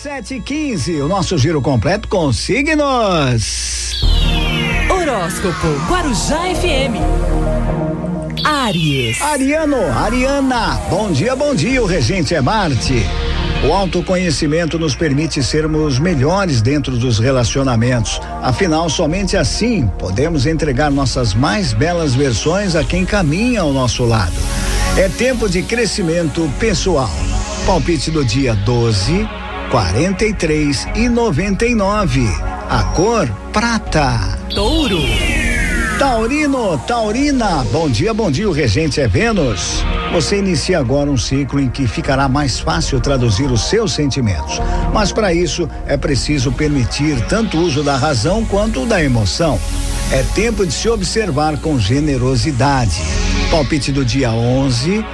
Sete e quinze, o nosso giro completo com signos. Horóscopo Guarujá FM. Aries. Ariano, Ariana, bom dia, bom dia, o regente é Marte. O autoconhecimento nos permite sermos melhores dentro dos relacionamentos. Afinal, somente assim podemos entregar nossas mais belas versões a quem caminha ao nosso lado. É tempo de crescimento pessoal. Palpite do dia 12 43 e 99. A cor prata. Touro. Taurino, Taurina, bom dia, bom dia, o regente é Vênus. Você inicia agora um ciclo em que ficará mais fácil traduzir os seus sentimentos. Mas para isso é preciso permitir tanto o uso da razão quanto da emoção. É tempo de se observar com generosidade. Palpite do dia 11,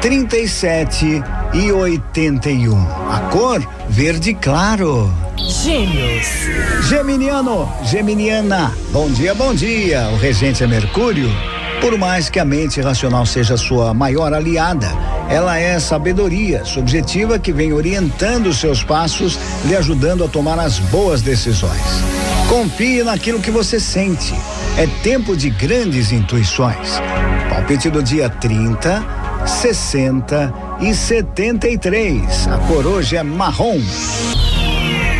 37 e 81. A cor verde claro. Gêmeos. Geminiano, Geminiana, bom dia, bom dia. O regente é Mercúrio. Por mais que a mente racional seja sua maior aliada, ela é sabedoria subjetiva que vem orientando seus passos, lhe ajudando a tomar as boas decisões. Confie naquilo que você sente. É tempo de grandes intuições. Palpite do dia 30, 60 e 73. A cor hoje é marrom.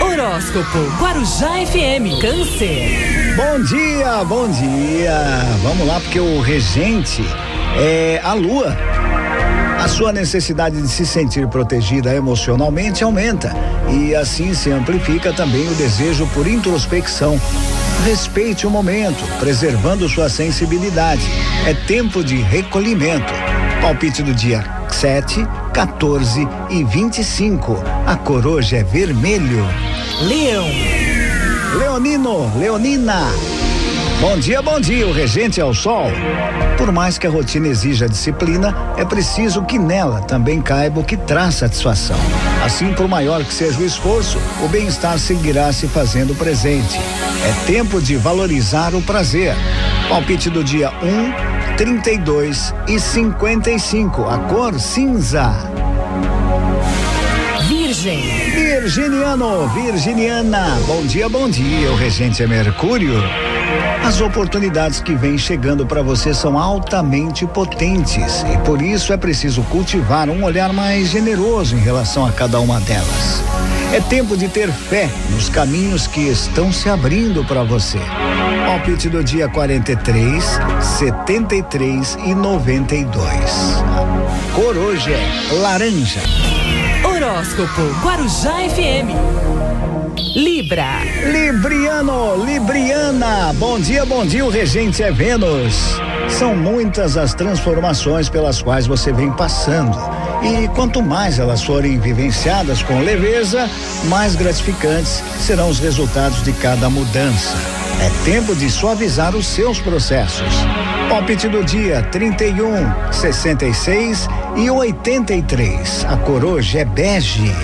Horóscopo Guarujá FM. Câncer. Bom dia, bom dia. Vamos lá, porque o regente é a lua. A sua necessidade de se sentir protegida emocionalmente aumenta e assim se amplifica também o desejo por introspecção. Respeite o momento, preservando sua sensibilidade. É tempo de recolhimento. Palpite do dia 7, 14 e 25. A cor hoje é vermelho. Leão. Leonino, Leonina. Bom dia, bom dia, o regente é o sol. Por mais que a rotina exija disciplina, é preciso que nela também caiba o que traz satisfação. Assim, por maior que seja o esforço, o bem-estar seguirá se fazendo presente. É tempo de valorizar o prazer. Palpite do dia 1, 32 e 55. A cor cinza. Virgem. Virginiano, Virginiana, bom dia, bom dia. O regente é Mercúrio. As oportunidades que vêm chegando para você são altamente potentes e por isso é preciso cultivar um olhar mais generoso em relação a cada uma delas. É tempo de ter fé nos caminhos que estão se abrindo para você. Palpite do dia 43, 73 e 92. A cor hoje é laranja. Horóscopo Guarujá FM. Libra. Libriano, Libriana, bom dia, bom dia, o regente é Vênus. São muitas as transformações pelas quais você vem passando. E quanto mais elas forem vivenciadas com leveza, mais gratificantes serão os resultados de cada mudança. É tempo de suavizar os seus processos. Palpite do dia 31, 66 e 83. A cor hoje é bege.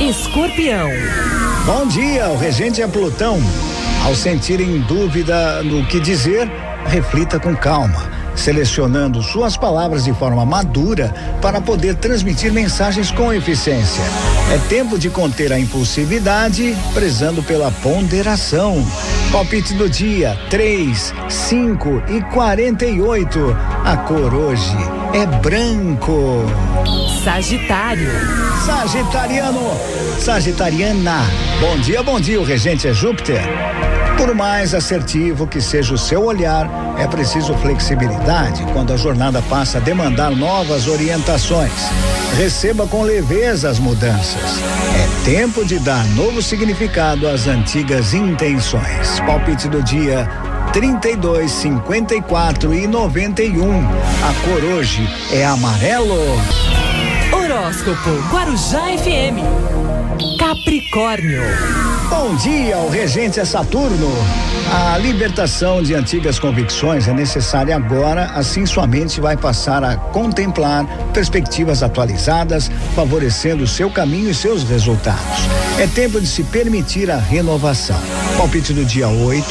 Escorpião. Bom dia, o regente é Plutão. Ao sentir em dúvida no que dizer, reflita com calma, selecionando suas palavras de forma madura para poder transmitir mensagens com eficiência. É tempo de conter a impulsividade, prezando pela ponderação. Palpite do dia: 3, 5 e 48. A cor hoje é branco. Sagitário. Sagitariano, Sagitariana. Bom dia, bom dia. O regente é Júpiter. Por mais assertivo que seja o seu olhar, é preciso flexibilidade quando a jornada passa a demandar novas orientações. Receba com leveza as mudanças. É tempo de dar novo significado às antigas intenções. Palpite do dia 32, 54 e 91. A cor hoje é amarelo. Horóscopo Guarujá FM. Capricórnio. Bom dia, o regente é Saturno. A libertação de antigas convicções é necessária agora, assim sua mente vai passar a contemplar perspectivas atualizadas, favorecendo seu caminho e seus resultados. É tempo de se permitir a renovação. Palpite do dia 8,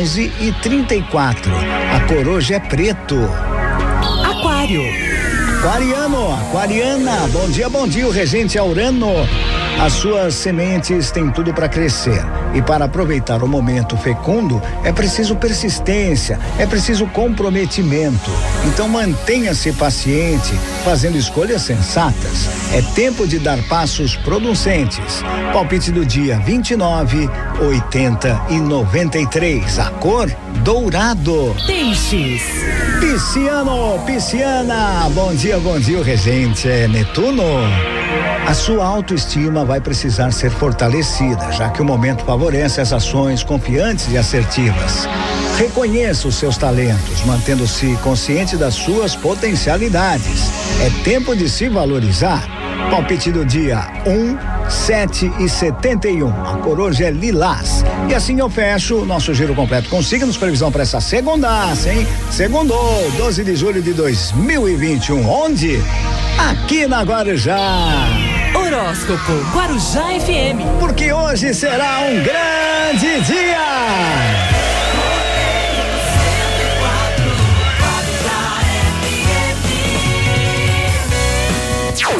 11 e 34. A cor hoje é preto. Aquário. Aquariano, aquariana, bom dia, bom dia, o regente Aurano. As suas sementes têm tudo para crescer. E para aproveitar o momento fecundo, é preciso persistência, é preciso comprometimento. Então mantenha-se paciente, fazendo escolhas sensatas. É tempo de dar passos producentes. Palpite do dia 29, 80 e 93. A cor dourado. Peixes. Pisciano, pisciana. Bom dia, bom dia, regente é Netuno. A sua autoestima vai precisar ser fortalecida, já que o momento favorece as ações confiantes e assertivas. Reconheça os seus talentos, mantendo-se consciente das suas potencialidades. É tempo de se valorizar. Palpite do dia 1, um, 7 e 71. A coruja é lilás. E assim eu fecho o nosso giro completo. Consiga-nos previsão para essa segundaça, hein? Segundou, 12 de julho de 2021. Onde? Aqui na Guarujá. Horóscopo Guarujá FM. Porque hoje será um grande dia.